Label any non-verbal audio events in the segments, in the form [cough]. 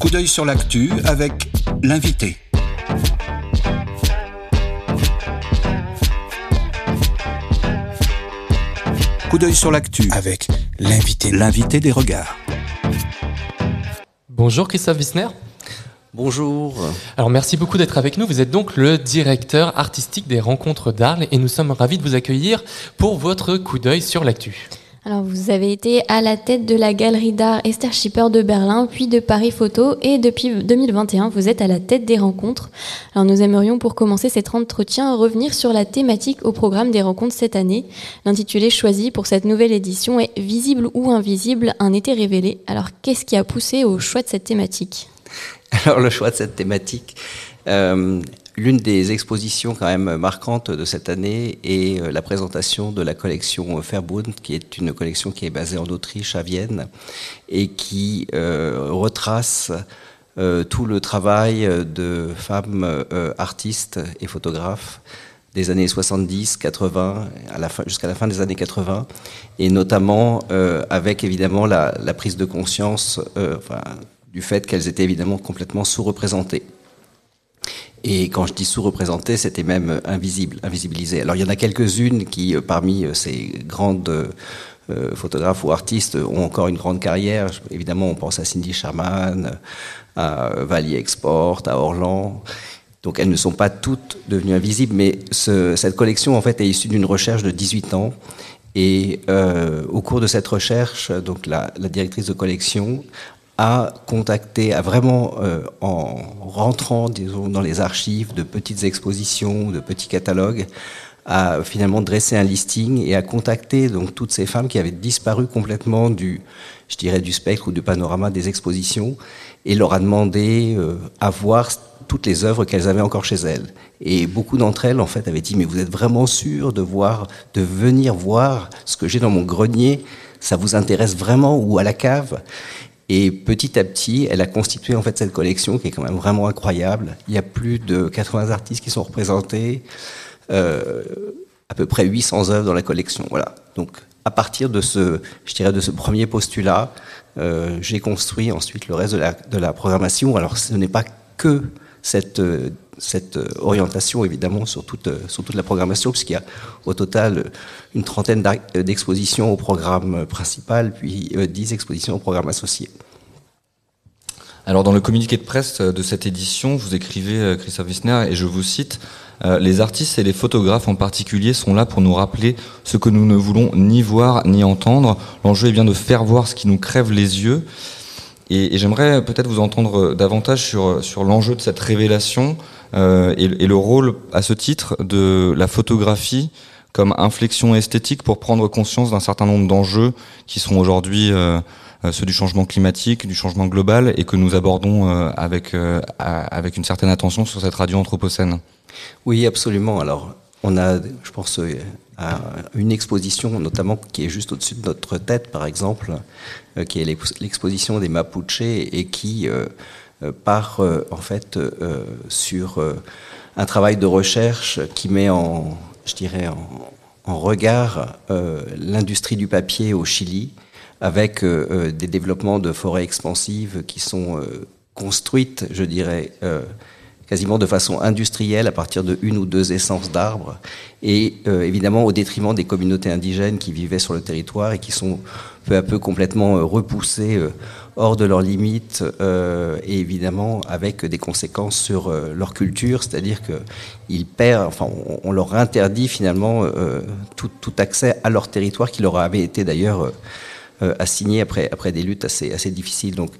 Coup d'œil sur l'actu avec l'invité. Coup d'œil sur l'actu avec l'invité. L'invité des regards. Bonjour Christophe Wissner. Bonjour. Alors merci beaucoup d'être avec nous. Vous êtes donc le directeur artistique des rencontres d'Arles et nous sommes ravis de vous accueillir pour votre coup d'œil sur l'actu. Alors vous avez été à la tête de la galerie d'art Esther Schipper de Berlin, puis de Paris Photo, et depuis 2021, vous êtes à la tête des rencontres. Alors nous aimerions pour commencer cet entretien revenir sur la thématique au programme des rencontres cette année. L'intitulé choisi pour cette nouvelle édition est Visible ou invisible, un été révélé. Alors qu'est-ce qui a poussé au choix de cette thématique? Alors le choix de cette thématique, euh, l'une des expositions quand même marquantes de cette année est euh, la présentation de la collection Verbund, qui est une collection qui est basée en Autriche, à Vienne, et qui euh, retrace tout le travail de femmes artistes et photographes des années 70, 80, jusqu'à la fin des années 80, et notamment avec évidemment la, prise de conscience du fait qu'elles étaient évidemment complètement sous-représentées. Et quand je dis sous-représentées, c'était même invisible, invisibilisé. Alors il y en a quelques-unes qui, euh, parmi euh, ces grandes euh, photographes ou artistes, ont encore une grande carrière. Évidemment, on pense à Cindy Sherman, à Valley Export, à Orlan. Donc elles ne sont pas toutes devenues invisibles, mais ce, cette collection en fait est issue d'une recherche de 18 ans. Et euh, au cours de cette recherche, donc la directrice de collection à contacter, à vraiment, euh, en rentrant disons, dans les archives de petites expositions, de petits catalogues, à finalement dresser un listing et à contacter donc toutes ces femmes qui avaient disparu complètement du, je dirais, du spectre ou du panorama des expositions et leur a demandé euh, à voir toutes les œuvres qu'elles avaient encore chez elles. Et beaucoup d'entre elles, en fait, avaient dit, mais vous êtes vraiment sûr de voir, de venir voir ce que j'ai dans mon grenier? Ça vous intéresse vraiment ou à la cave? Et petit à petit, elle a constitué en fait cette collection qui est quand même vraiment incroyable. Il y a plus de 80 artistes qui sont représentés, euh, à peu près 800 œuvres dans la collection. Voilà. Donc à partir de ce, je dirais, de ce premier postulat, euh, j'ai construit ensuite le reste de la, de la programmation. Alors ce n'est pas que cette, cette orientation évidemment sur toute, sur toute la programmation, puisqu'il y a au total une trentaine d'expositions au programme principal, puis 10 expositions au programme associé. Alors dans le communiqué de presse de cette édition, vous écrivez, Christophe Wissner, et je vous cite, les artistes et les photographes en particulier sont là pour nous rappeler ce que nous ne voulons ni voir ni entendre. L'enjeu est bien de faire voir ce qui nous crève les yeux. Et, j'aimerais peut-être vous entendre davantage sur, sur l'enjeu de cette révélation euh, et, le rôle, à ce titre, de la photographie comme inflexion esthétique pour prendre conscience d'un certain nombre d'enjeux qui sont aujourd'hui euh, ceux du changement climatique, du changement global, et que nous abordons euh, avec, avec une certaine attention sur cette radio anthropocène. Oui, absolument. Alors, on a, je pense, une exposition, notamment qui est juste au-dessus de notre tête, par exemple, euh, qui est l'exposition des Mapuche et qui euh, part euh, en fait sur un travail de recherche qui met en, en regard l'industrie du papier au Chili, avec des développements de forêts expansives qui sont construites, je dirais, quasiment de façon industrielle à partir de une ou deux essences d'arbres, et euh, évidemment au détriment des communautés indigènes qui vivaient sur le territoire et qui sont peu à peu complètement euh, repoussées euh, hors de leurs limites, et évidemment avec des conséquences sur leur culture, c'est-à-dire qu'ils perdent, enfin on, leur interdit finalement tout, tout, accès à leur territoire qui leur avait été d'ailleurs assigné après, après des luttes assez, assez difficiles. Donc,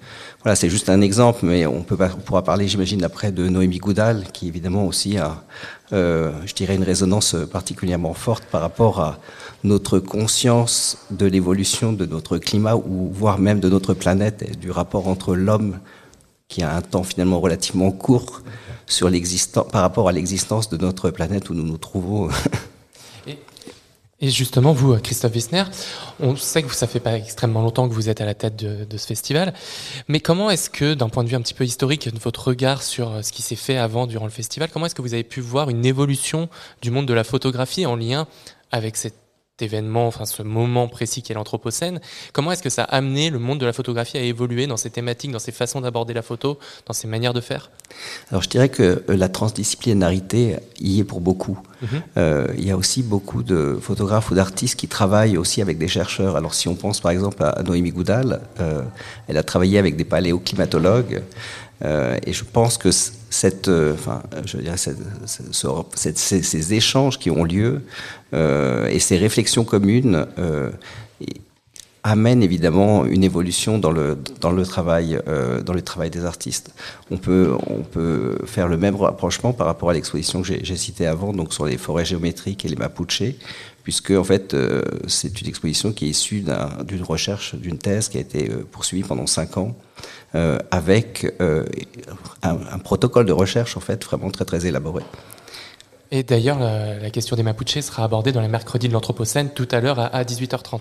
voilà, c'est juste un exemple, mais on, peut on pourra parler, j'imagine, après de Noémie Goudal, qui évidemment aussi a, euh, je dirais, une résonance particulièrement forte par rapport à notre conscience de l'évolution de notre climat, ou voire même de notre planète, et du rapport entre l'homme, qui a un temps finalement relativement court, sur par rapport à l'existence de notre planète où nous nous trouvons. [laughs] Et justement, vous, Christophe Wissner, on sait que ça fait pas extrêmement longtemps que vous êtes à la tête de, de ce festival, mais comment est-ce que, d'un point de vue un petit peu historique, votre regard sur ce qui s'est fait avant, durant le festival, comment est-ce que vous avez pu voir une évolution du monde de la photographie en lien avec cette événement, enfin ce moment précis qui est l'Anthropocène. Comment est-ce que ça a amené le monde de la photographie à évoluer dans ces thématiques, dans ces façons d'aborder la photo, dans ces manières de faire? Alors je dirais que euh, la transdisciplinarité y est pour beaucoup. Mhm. euh, il y a aussi beaucoup de photographes ou d'artistes qui travaillent aussi avec des chercheurs. Alors si on pense par exemple à Noémie Goudal, euh, elle a travaillé avec des paléoclimatologues. Euh, et je pense que euh, ces, échanges qui ont lieu euh, et ces réflexions communes amènent évidemment une évolution dans le dans le travail euh, dans le travail des artistes. On peut on peut faire le même rapprochement par rapport à l'exposition que j'ai citée avant, donc sur les forêts géométriques et les Mapuche, puisque en fait euh, c'est une exposition qui est issue d'une recherche, d'une thèse qui a été euh, poursuivie pendant cinq ans, avec un, un, protocole de recherche en fait vraiment très très élaboré. Et d'ailleurs, la, question des Mapuches sera abordée dans les mercredis de l'Anthropocène tout à l'heure à, à, 18h30.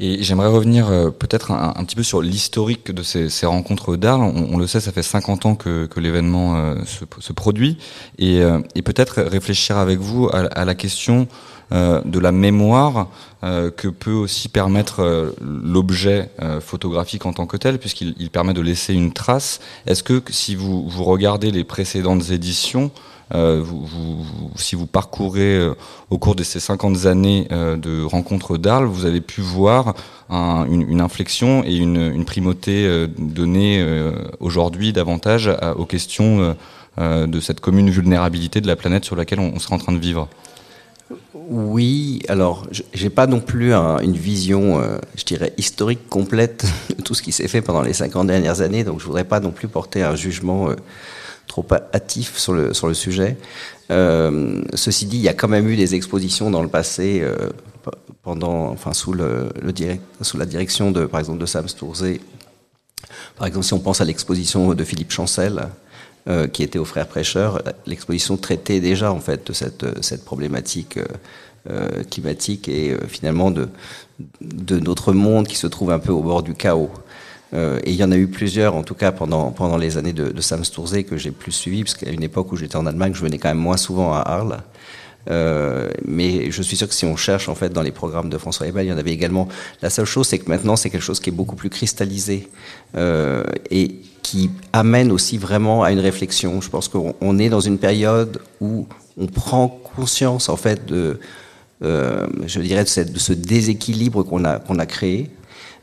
Et j'aimerais revenir euh, peut-être un, petit peu sur l'historique de ces, rencontres d'art. On, le sait, ça fait 50 ans que, l'événement euh, se, produit. Et, euh, et peut-être réfléchir avec vous à, à la question de la mémoire que peut aussi permettre l'objet photographique en tant que tel, puisqu'il permet de laisser une trace. Est-ce que si vous, vous regardez les précédentes éditions, vous, si vous parcourez euh, au cours de ces 50 années euh, de rencontres d'Arles, vous avez pu voir un, une, inflexion et une, primauté donnée aujourd'hui davantage aux questions de cette commune vulnérabilité de la planète sur laquelle on, on sera en train de vivre. Oui, alors j'ai pas non plus un, une vision, euh, je dirais, historique complète [laughs] de tout ce qui s'est fait pendant les 50 dernières années, donc je voudrais pas non plus porter un jugement euh, trop hâtif sur le, sujet. Euh, ceci dit, il y a quand même eu des expositions dans le passé, euh, pendant, enfin, sous, la direction de, par exemple, de Sam Stourzé. Par exemple, si on pense à l'exposition de Philippe Chancel, euh, qui était aux Frères Prêcheurs, l'exposition traitait déjà en fait de cette, problématique climatique et finalement de notre monde qui se trouve un peu au bord du chaos. Euh, et il y en a eu plusieurs, en tout cas pendant, pendant les années de, de Sam Stourzé, que j'ai plus suivi, parce qu'à une époque où j'étais en Allemagne, je venais quand même moins souvent à Arles. Euh, mais je suis sûr que si on cherche en fait dans les programmes de François Ebel, il y en avait également. La seule chose, c'est que maintenant, c'est quelque chose qui est beaucoup plus cristallisé euh, et qui amène aussi vraiment à une réflexion. Je pense qu'on est dans une période où on prend conscience en fait de, je dirais, de ce déséquilibre qu'on a qu'on a créé.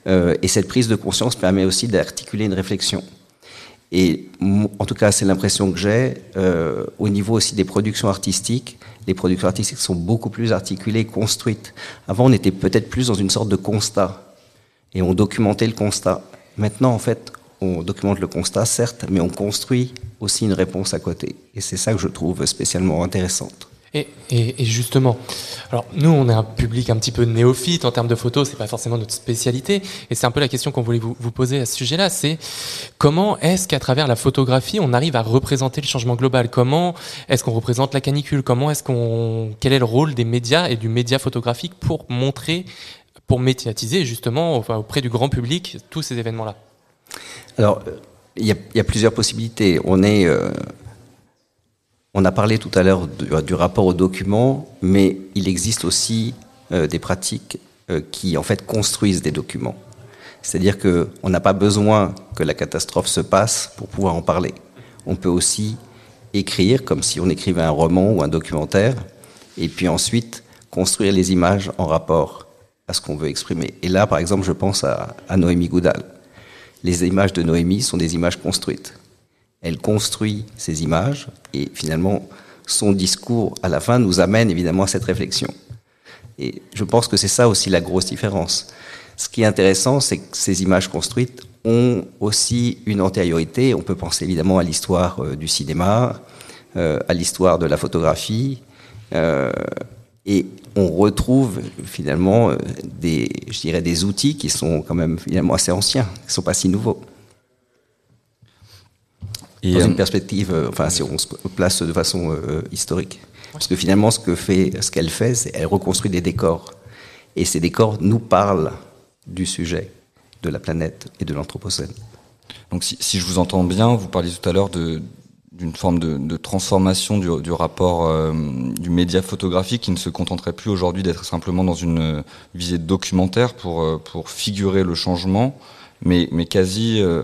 Euh, et cette prise de conscience permet aussi d'articuler une réflexion. Et en tout cas, c'est l'impression que j'ai euh, au niveau aussi des productions artistiques. Les productions artistiques sont beaucoup plus articulées, construites. Avant, on était peut-être plus dans une sorte de constat et on documentait le constat. Maintenant, en fait, on documente le constat, certes, mais on construit aussi une réponse à côté. Et c'est ça que je trouve spécialement intéressante. Et, justement, alors nous, on est un public un petit peu néophyte en termes de photos, c'est pas forcément notre spécialité, et c'est un peu la question qu'on voulait vous, poser à ce sujet-là, c'est comment est-ce qu'à travers la photographie, on arrive à représenter le changement global? Comment est-ce qu'on représente la canicule? Comment est-ce qu'on, quel est le rôle des médias et du média photographique pour montrer, pour médiatiser justement auprès du grand public tous ces événements-là? Alors, il y, y, a plusieurs possibilités. On est euh on a parlé tout à l'heure du, du, rapport aux documents, mais il existe aussi euh, des pratiques euh, qui en fait construisent des documents. C'est-à-dire que on n'a pas besoin que la catastrophe se passe pour pouvoir en parler. On peut aussi écrire comme si on écrivait un roman ou un documentaire, et puis ensuite construire les images en rapport à ce qu'on veut exprimer. Et là, par exemple, je pense à Noémie Goudal. Les images de Noémie sont des images construites elle construit ces images et finalement son discours à la fin nous amène évidemment à cette réflexion. Et je pense que c'est ça aussi la grosse différence. Ce qui est intéressant, c'est que ces images construites ont aussi une antériorité. On peut penser évidemment à l'histoire euh, du cinéma, euh, à l'histoire de la photographie, euh, et on retrouve finalement des, des outils qui sont quand même finalement assez anciens, qui ne sont pas si nouveaux. Et dans une perspective, euh, enfin, si on se place de façon euh, historique. Parce que finalement, ce que fait, ce qu'elle fait, c'est elle reconstruit des décors. Et ces décors nous parlent du sujet, de la planète et de l'anthropocène. Donc, si, si, je vous entends bien, vous parliez tout à l'heure d'une forme de, transformation du, rapport euh, du média photographique qui ne se contenterait plus aujourd'hui d'être simplement dans une visée documentaire pour, euh, pour figurer le changement, mais, mais quasi euh,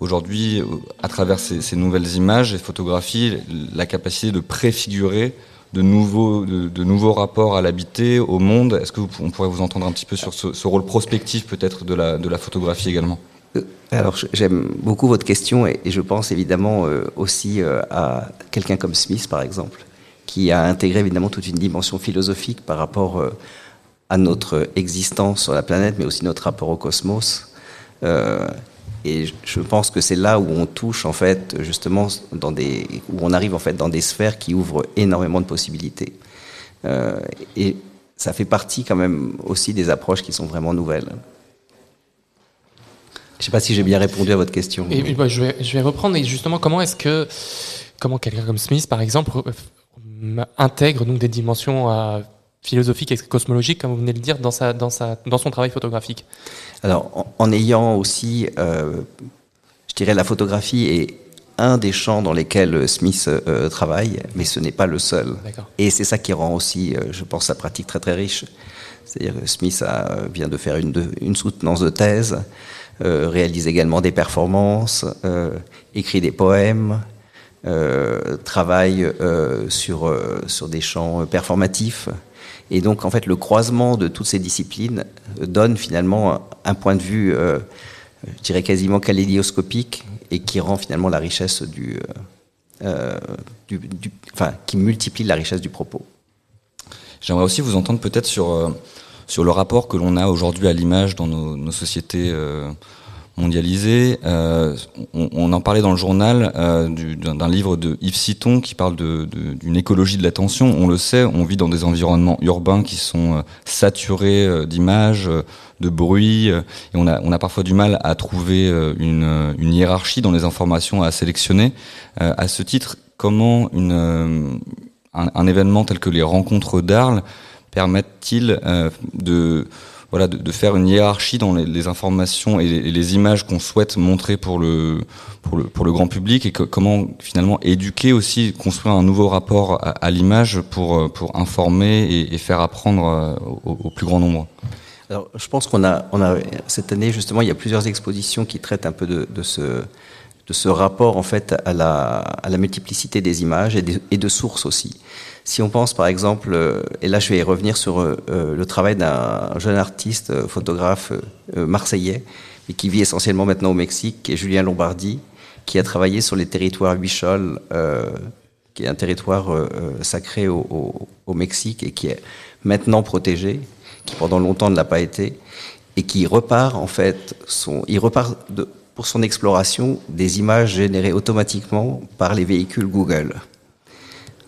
aujourd'hui, à travers ces, nouvelles images et photographies, la capacité de préfigurer de nouveaux, de, nouveaux rapports à l'habité, au monde. Est-ce que on pourrait vous entendre un petit peu sur ce, ce rôle prospectif peut-être de la, de la photographie également? Euh, alors j'aime beaucoup votre question et, je pense évidemment euh, aussi euh, à quelqu'un comme Smith par exemple, qui a intégré évidemment toute une dimension philosophique par rapport à notre existence sur la planète, mais aussi notre rapport au cosmos. Et je pense que c'est là où on touche en fait justement dans des où on arrive en fait dans des sphères qui ouvrent énormément de possibilités. et ça fait partie quand même aussi des approches qui sont vraiment nouvelles. Je ne sais pas si j'ai bien répondu à votre question. Et, bah, je, vais, je, vais, reprendre. Et justement, comment est-ce que, comment quelqu'un comme Smith, par exemple, euh, intègre donc des dimensions euh, philosophiques et cosmologiques, comme vous venez de le dire, dans, sa, dans, sa, dans son travail photographique Alors, en, ayant aussi, euh, je dirais, la photographie est un des champs dans lesquels Smith travaille, mais ce n'est pas le seul. Et c'est ça qui rend aussi, je pense, sa pratique très très riche. C'est-à-dire que Smith a, vient de faire une, une soutenance de thèse. Euh, réalise également des performances, euh, écrit des poèmes, euh, travaille sur, sur des champs performatifs. Et donc, en fait, le croisement de toutes ces disciplines donne finalement un point de vue, je dirais quasiment kaléidoscopique, et qui rend finalement la richesse du, du, enfin, qui multiplie la richesse du propos. J'aimerais aussi vous entendre peut-être sur sur le rapport que l'on a aujourd'hui à l'image dans nos, sociétés euh, mondialisées. Euh, on, en parlait dans le journal euh, d'un livre de Yves Citon qui parle d'une écologie de l'attention. On le sait, on vit dans des environnements urbains qui sont saturés d'images, de bruit, et on a, parfois du mal à trouver une, hiérarchie dans les informations à sélectionner. à ce titre, comment une, un événement tel que les rencontres d'Arles permettent-ils euh, de voilà, de, faire une hiérarchie dans les, informations et les, images qu'on souhaite montrer pour le, pour le, grand public et comment finalement éduquer aussi, construire un nouveau rapport à, l'image pour, euh, pour informer et, faire apprendre euh, au, plus grand nombre Alors, je pense qu'on a, cette année, justement, il y a plusieurs expositions qui traitent un peu de, ce, de ce rapport, en fait, à la, à la multiplicité des images et de sources aussi. Si on pense par exemple, euh, et là je vais revenir sur euh, euh, le travail d'un jeune artiste, photographe marseillais, et qui vit essentiellement maintenant au Mexique, qui est Julien Lombardi, qui a travaillé sur les territoires Huichol, qui est un territoire sacré au, Mexique et qui est maintenant protégé, qui pendant longtemps ne l'a pas été, et qui repart en fait, son, il repart pour son exploration des images générées automatiquement par les véhicules Google.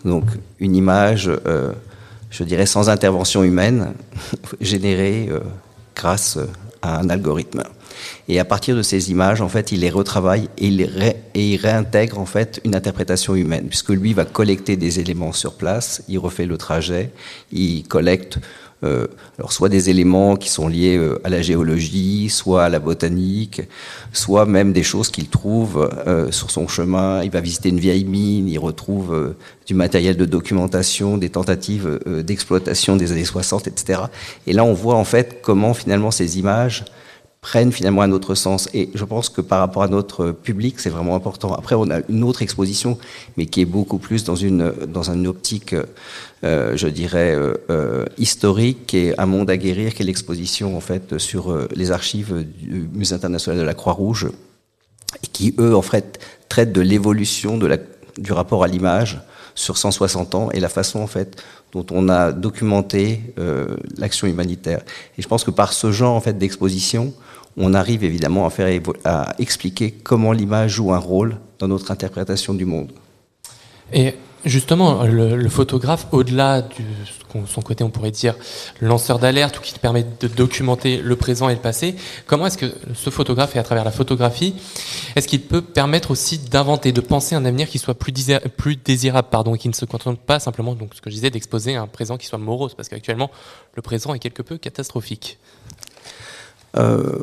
Donc une image, euh, je dirais, sans intervention humaine, [laughs] générée euh, grâce à un algorithme. Et à partir de ces images, en fait, il les retravaille et il, et il réintègre en fait une interprétation humaine, puisque lui va collecter des éléments sur place, il refait le trajet, il collecte euh, alors soit des éléments qui sont liés euh, à la géologie, soit à la botanique, soit même des choses qu'il trouve euh, sur son chemin. Il va visiter une vieille mine, il retrouve du matériel de documentation, des tentatives d'exploitation des années 60, etc. Et là, on voit en fait comment finalement ces images prennent finalement un autre sens. Et je pense que par rapport à notre public, c'est vraiment important. Après, on a une autre exposition, mais qui est beaucoup plus dans une, dans une optique, euh, je dirais, euh, euh, historique, et un monde à guérir, qui est l'exposition en fait sur euh, les archives du Musée international de la Croix-Rouge, qui, eux, en fait, traitent de l'évolution du rapport à l'image sur 160 ans et la façon, en fait, dont on a documenté l'action humanitaire. Et je pense que par ce genre en fait d'exposition, on arrive évidemment à, expliquer comment l'image joue un rôle dans notre interprétation du monde. Et justement, le, photographe, au-delà de son côté, on pourrait dire, lanceur d'alerte ou qui permet de documenter le présent et le passé, comment est-ce que ce photographe, et à travers la photographie, est-ce qu'il peut permettre aussi d'inventer, de penser un avenir qui soit plus, plus désirable, pardon, et qui ne se contente pas simplement, donc ce que je disais, d'exposer un présent qui soit morose, parce qu'actuellement, le présent est quelque peu catastrophique. Euh,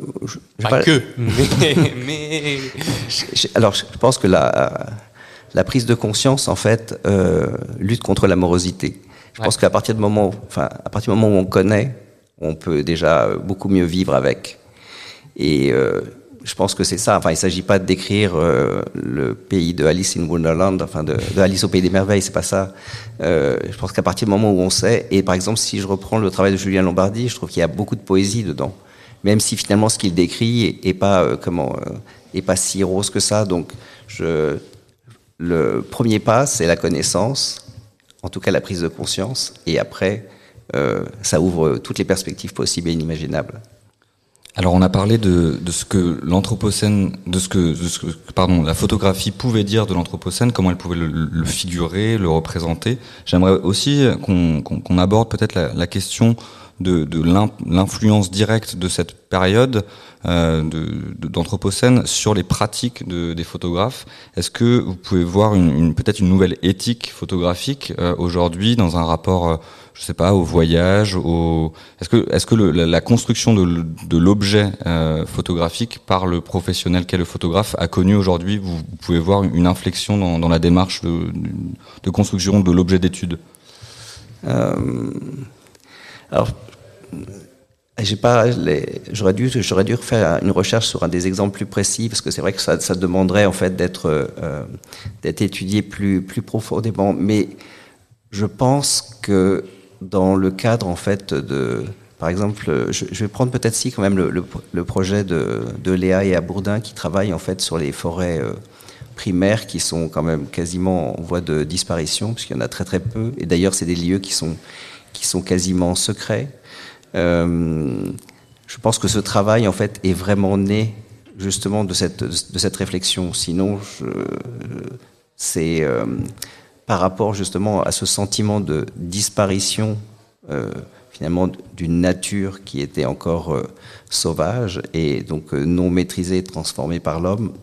pas, que, [laughs] mais. [laughs] alors, je pense que la, la prise de conscience, en fait, euh, lutte contre l'amorosité. Je pense qu'à partir du moment, enfin, à partir du moment où on connaît, on peut déjà beaucoup mieux vivre avec. Et euh, je pense que c'est ça. Enfin, il ne s'agit pas de décrire euh, le pays de Alice in Wonderland, enfin de, de Alice au pays des merveilles, c'est pas ça. Je pense qu'à partir du moment où on sait, et par exemple, si je reprends le travail de Julien Lombardi, je trouve qu'il y a beaucoup de poésie dedans, même si finalement ce qu'il décrit est, pas euh, euh, est si rose que ça. Donc, le premier pas, c'est la connaissance, en tout cas la prise de conscience, et après, euh, ça ouvre toutes les perspectives possibles et inimaginables. Alors on a parlé de, ce que l'anthropocène, de ce que, la photographie pouvait dire de l'anthropocène, comment elle pouvait le, figurer, le représenter. J'aimerais aussi qu'on aborde peut-être la, question de, l'influence directe de cette période euh, d'anthropocène sur les pratiques de, des photographes. Est-ce que vous pouvez voir peut-être une nouvelle éthique photographique euh, aujourd'hui dans un rapport euh, je sais pas, au voyage, au... est-ce que, est-ce que le, la, construction de, l'objet euh, photographique par le professionnel qu'est le photographe a connu aujourd'hui, vous, pouvez voir une inflexion dans, dans la démarche de, construction de l'objet d'étude Alors, j'ai pas, j'aurais dû, j'aurais dû faire une recherche sur un des exemples plus précis parce que c'est vrai que ça, demanderait en fait d'être, euh, d'être étudié plus, plus profondément. Mais je pense que dans le cadre en fait de, par exemple, je, vais prendre peut-être si quand même le, le, le, projet de, de Léa et Abourdin qui travaillent en fait sur les forêts euh, primaires qui sont quand même quasiment en voie de disparition puisqu'il y en a très très peu et d'ailleurs c'est des lieux qui sont qui sont quasiment secrets. Euh, je pense que ce travail en fait est vraiment né justement de cette de cette réflexion. Sinon, c'est euh, par rapport justement à ce sentiment de disparition euh, finalement d'une nature qui était encore sauvage et donc non maîtrisée, transformée par l'homme.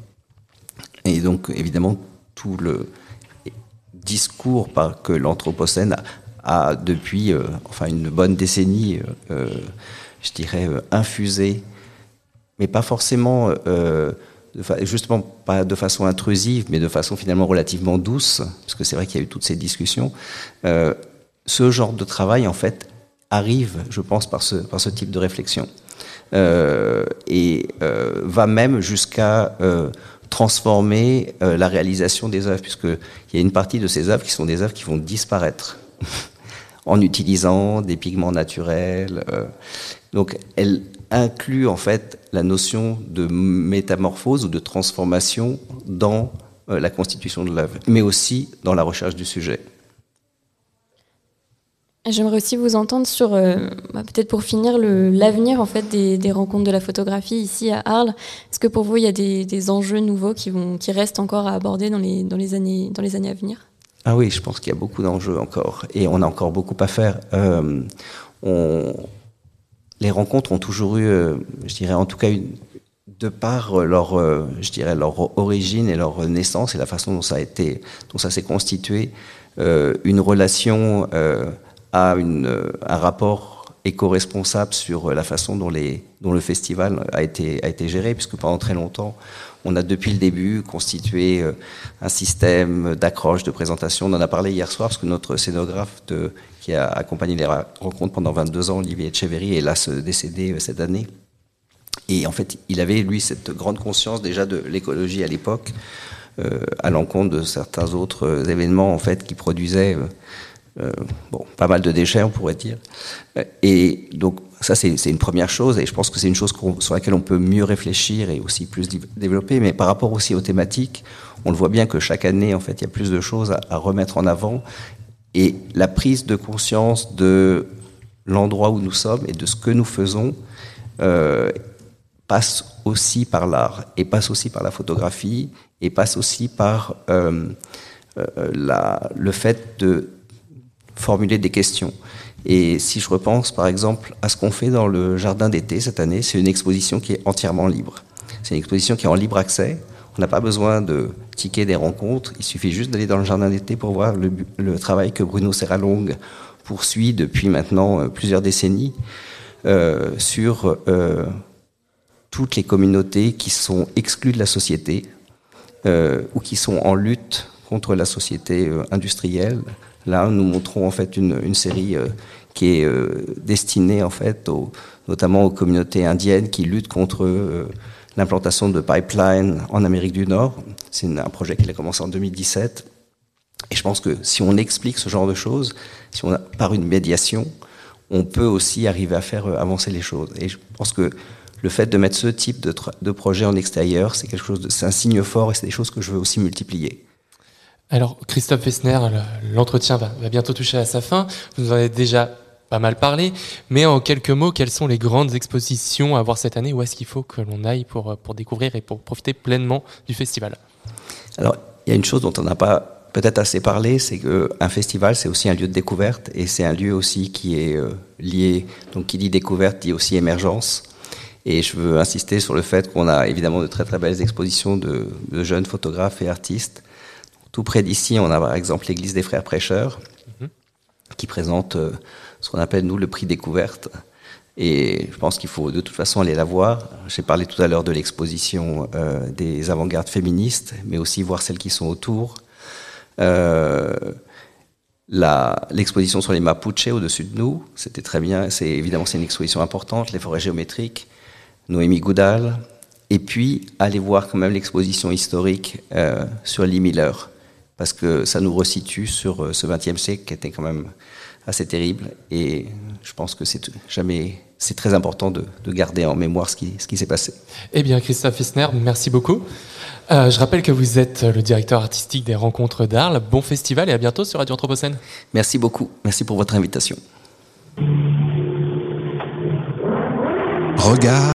Et donc évidemment tout le discours par, que l'Anthropocène a, a, depuis euh, enfin une bonne décennie, euh, je dirais, infusé, mais pas forcément justement pas de façon intrusive, mais de façon finalement relativement douce, parce que c'est vrai qu'il y a eu toutes ces discussions, euh, ce genre de travail, en fait, arrive, je pense, par ce, par ce type de réflexion. Euh, et euh, va même jusqu'à euh, transformer euh, la réalisation des œuvres, puisqu'il y a une partie de ces œuvres qui sont des œuvres qui vont disparaître en utilisant des pigments naturels. Euh. donc, elles inclut en fait la notion de métamorphose ou de transformation dans euh, la constitution de l'œuvre, mais aussi dans la recherche du sujet. J'aimerais aussi vous entendre sur, euh, bah, peut-être pour finir, l'avenir en fait des, des, rencontres de la photographie ici à Arles. Est-ce que pour vous il y a des, des, enjeux nouveaux qui vont, qui restent encore à aborder dans les, dans les années, dans les années à venir? Ah oui, je pense qu'il y a beaucoup d'enjeux encore, et on a encore beaucoup à faire. Euh, on, les rencontres ont toujours eu, euh, je dirais en tout cas, une, de par leur, euh, je dirais, leur origine et leur naissance et la façon dont ça a été, dont ça s'est constitué, une relation à une, un rapport éco-responsable sur la façon dont, le festival a été, géré, puisque pendant très longtemps, on a depuis le début constitué un système d'accroche, de présentation. On en a parlé hier soir, parce que notre scénographe qui a accompagné les rencontres pendant 22 ans, Olivier Echeverry, est là décédé cette année. Et en fait, il avait, lui, cette grande conscience déjà de l'écologie à l'époque, euh, à l'encontre de certains autres événements, en fait, qui produisaient euh, euh, bon, pas mal de déchets, on pourrait dire. Et donc, ça, c'est une première chose, et je pense que c'est une chose sur laquelle on peut mieux réfléchir et aussi plus développer. Mais par rapport aussi aux thématiques, on le voit bien que chaque année, en fait, il y a plus de choses à, remettre en avant. Et la prise de conscience de l'endroit où nous sommes et de ce que nous faisons euh, passe aussi par l'art, et passe aussi par la photographie, et passe aussi par euh, euh, le fait de formuler des questions. Et si je repense par exemple à ce qu'on fait dans le jardin d'été cette année, c'est une exposition qui est entièrement libre. C'est une exposition qui est en libre accès. On n'a pas besoin de tickets des rencontres. Il suffit juste d'aller dans le jardin d'été pour voir le, travail que Bruno Serralong poursuit depuis maintenant euh, plusieurs décennies euh, sur euh, toutes les communautés qui sont exclues de la société ou qui sont en lutte contre la société industrielle. Là, nous montrons en fait une, série qui est destinée en fait notamment aux communautés indiennes qui luttent contre l'implantation de pipelines en Amérique du Nord. C'est un projet qui a commencé en 2017. Et je pense que si on explique ce genre de choses, par une médiation, on peut aussi arriver à faire avancer les choses. Et je pense que le fait de mettre ce type de, projet en extérieur, c'est quelque chose de, c'est un signe fort et c'est des choses que je veux aussi multiplier. Alors, Christophe Wessner, l'entretien va, bientôt toucher à sa fin. Vous en avez déjà pas mal parlé, mais en quelques mots, quelles sont les grandes expositions à voir cette année? Où est-ce qu'il faut que l'on aille pour, pour découvrir et pour profiter pleinement du festival? Alors, il y a une chose dont on n'a pas peut-être assez parlé, c'est qu'un festival, c'est aussi un lieu de découverte et c'est un lieu aussi qui est euh, lié, donc qui dit découverte dit aussi émergence. Et je veux insister sur le fait qu'on a évidemment de très très belles expositions de jeunes photographes et artistes. Tout près d'ici, on a par exemple l'église des frères prêcheurs, -hmm. qui présente euh, ce qu'on appelle nous le prix découverte. Et je pense qu'il faut de toute façon aller la voir. J'ai parlé tout à l'heure de l'exposition euh, des avant-gardes féministes, mais aussi voir celles qui sont autour. Euh, L'exposition sur les Mapuche au-dessus de nous, c'était très bien. C'est évidemment c'est une exposition importante. Les forêts géométriques, Noémie Goudal, et puis aller voir quand même l'exposition historique euh, sur Lee Miller, parce que ça nous resitue sur euh, ce XXe siècle qui était quand même assez terrible. Et je pense que c'est jamais, c'est très important de, de, garder en mémoire ce qui, ce qui s'est passé. Eh bien, Christophe Fissner, merci beaucoup. Euh, je rappelle que vous êtes le directeur artistique des Rencontres d'Arles. Bon festival et à bientôt sur Radio Anthropocène. Merci beaucoup. Merci pour votre invitation. Regard